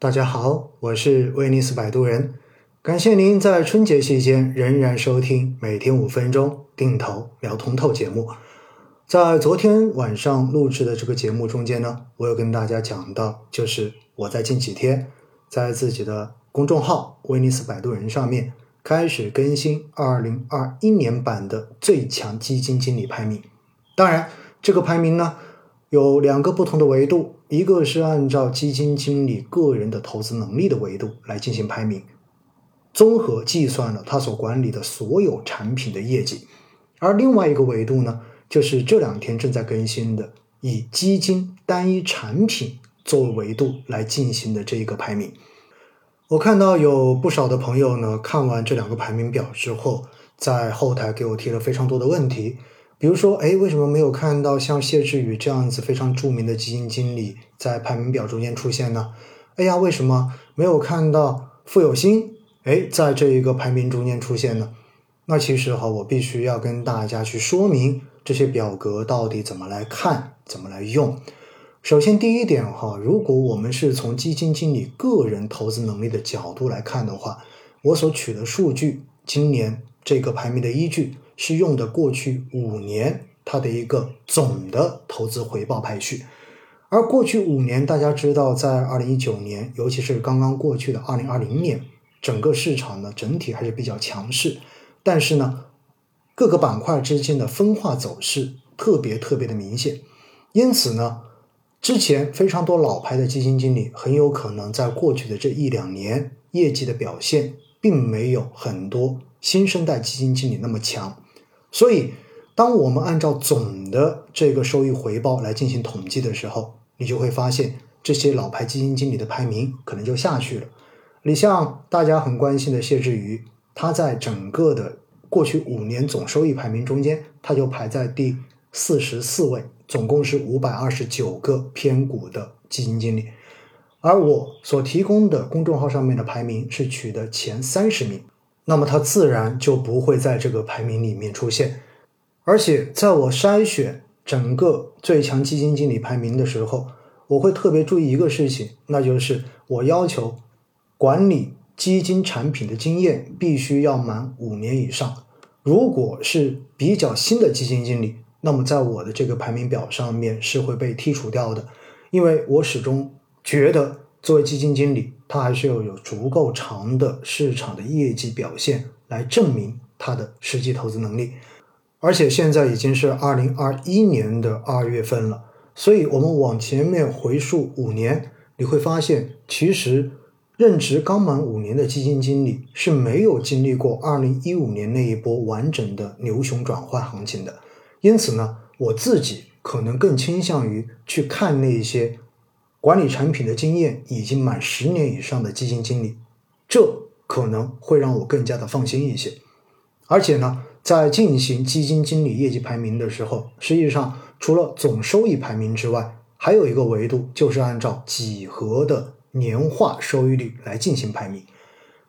大家好，我是威尼斯摆渡人，感谢您在春节期间仍然收听每天五分钟定投聊通透节目。在昨天晚上录制的这个节目中间呢，我有跟大家讲到，就是我在近几天在自己的公众号威尼斯摆渡人上面开始更新二零二一年版的最强基金经理排名。当然，这个排名呢。有两个不同的维度，一个是按照基金经理个人的投资能力的维度来进行排名，综合计算了他所管理的所有产品的业绩；而另外一个维度呢，就是这两天正在更新的以基金单一产品作为维度来进行的这一个排名。我看到有不少的朋友呢，看完这两个排名表之后，在后台给我提了非常多的问题。比如说，哎，为什么没有看到像谢志宇这样子非常著名的基金经理在排名表中间出现呢？哎呀，为什么没有看到傅有兴？哎，在这一个排名中间出现呢？那其实哈，我必须要跟大家去说明这些表格到底怎么来看，怎么来用。首先，第一点哈，如果我们是从基金经理个人投资能力的角度来看的话，我所取的数据，今年这个排名的依据。是用的过去五年它的一个总的投资回报排序，而过去五年大家知道，在二零一九年，尤其是刚刚过去的二零二零年，整个市场呢整体还是比较强势，但是呢各个板块之间的分化走势特别特别的明显，因此呢之前非常多老牌的基金经理很有可能在过去的这一两年业绩的表现并没有很多新生代基金经理那么强。所以，当我们按照总的这个收益回报来进行统计的时候，你就会发现这些老牌基金经理的排名可能就下去了。你像大家很关心的谢志宇，他在整个的过去五年总收益排名中间，他就排在第四十四位，总共是五百二十九个偏股的基金经理。而我所提供的公众号上面的排名是取得前三十名。那么它自然就不会在这个排名里面出现，而且在我筛选整个最强基金经理排名的时候，我会特别注意一个事情，那就是我要求管理基金产品的经验必须要满五年以上。如果是比较新的基金经理，那么在我的这个排名表上面是会被剔除掉的，因为我始终觉得。作为基金经理，他还是要有足够长的市场的业绩表现来证明他的实际投资能力。而且现在已经是二零二一年的二月份了，所以我们往前面回溯五年，你会发现，其实任职刚满五年的基金经理是没有经历过二零一五年那一波完整的牛熊转换行情的。因此呢，我自己可能更倾向于去看那一些。管理产品的经验已经满十年以上的基金经理，这可能会让我更加的放心一些。而且呢，在进行基金经理业绩排名的时候，实际上除了总收益排名之外，还有一个维度就是按照几何的年化收益率来进行排名。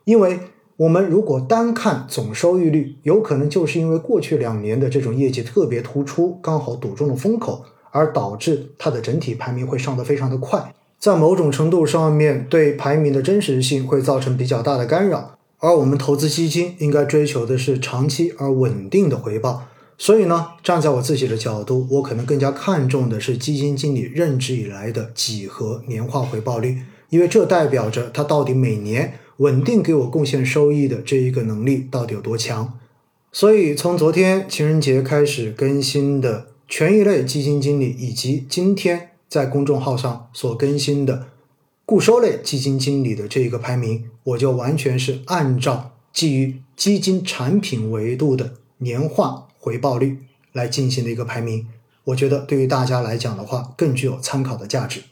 因为我们如果单看总收益率，有可能就是因为过去两年的这种业绩特别突出，刚好堵中了风口。而导致它的整体排名会上得非常的快，在某种程度上面对排名的真实性会造成比较大的干扰。而我们投资基金应该追求的是长期而稳定的回报，所以呢，站在我自己的角度，我可能更加看重的是基金经理任职以来的几何年化回报率，因为这代表着他到底每年稳定给我贡献收益的这一个能力到底有多强。所以从昨天情人节开始更新的。权益类基金经理以及今天在公众号上所更新的固收类基金经理的这一个排名，我就完全是按照基于基金产品维度的年化回报率来进行的一个排名。我觉得对于大家来讲的话，更具有参考的价值。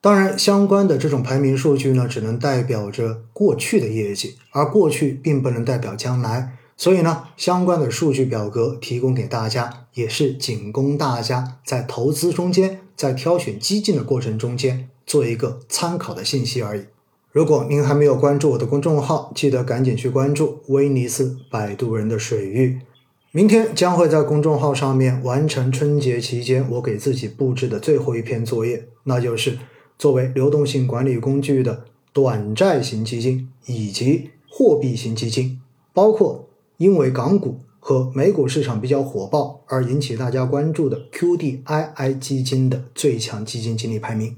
当然，相关的这种排名数据呢，只能代表着过去的业绩，而过去并不能代表将来。所以呢，相关的数据表格提供给大家，也是仅供大家在投资中间，在挑选基金的过程中间做一个参考的信息而已。如果您还没有关注我的公众号，记得赶紧去关注威尼斯摆渡人的水域。明天将会在公众号上面完成春节期间我给自己布置的最后一篇作业，那就是作为流动性管理工具的短债型基金以及货币型基金，包括因为港股和美股市场比较火爆而引起大家关注的 QDII 基金的最强基金经理排名。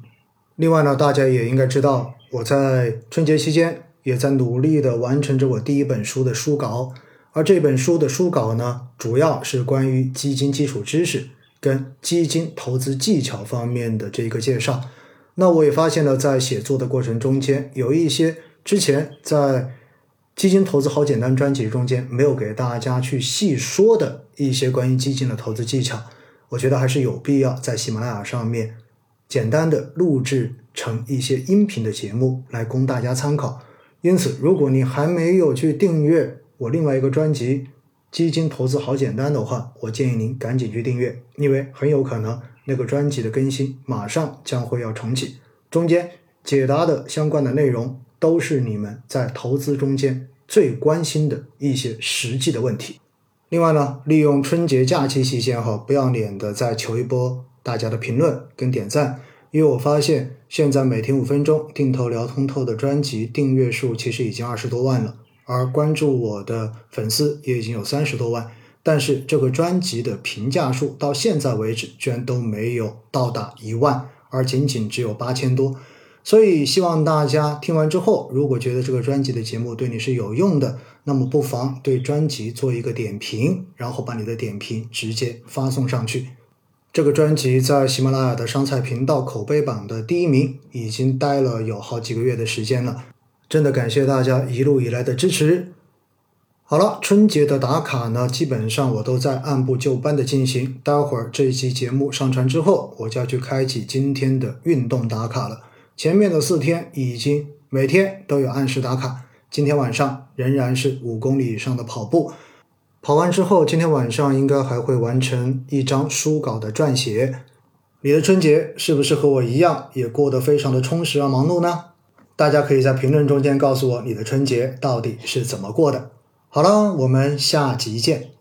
另外呢，大家也应该知道，我在春节期间也在努力的完成着我第一本书的书稿，而这本书的书稿呢，主要是关于基金基础知识跟基金投资技巧方面的这个介绍。那我也发现了，在写作的过程中间，有一些之前在基金投资好简单专辑中间没有给大家去细说的一些关于基金的投资技巧，我觉得还是有必要在喜马拉雅上面简单的录制成一些音频的节目来供大家参考。因此，如果你还没有去订阅我另外一个专辑《基金投资好简单》的话，我建议您赶紧去订阅，因为很有可能那个专辑的更新马上将会要重启，中间解答的相关的内容。都是你们在投资中间最关心的一些实际的问题。另外呢，利用春节假期期间哈，不要脸的再求一波大家的评论跟点赞，因为我发现现在每天五分钟定投聊通透的专辑订阅数其实已经二十多万了，而关注我的粉丝也已经有三十多万，但是这个专辑的评价数到现在为止居然都没有到达一万，而仅仅只有八千多。所以，希望大家听完之后，如果觉得这个专辑的节目对你是有用的，那么不妨对专辑做一个点评，然后把你的点评直接发送上去。这个专辑在喜马拉雅的商菜频道口碑榜的第一名，已经待了有好几个月的时间了。真的感谢大家一路以来的支持。好了，春节的打卡呢，基本上我都在按部就班的进行。待会儿这一期节目上传之后，我就要去开启今天的运动打卡了。前面的四天已经每天都有按时打卡，今天晚上仍然是五公里以上的跑步。跑完之后，今天晚上应该还会完成一张书稿的撰写。你的春节是不是和我一样，也过得非常的充实而忙碌呢？大家可以在评论中间告诉我，你的春节到底是怎么过的。好了，我们下集见。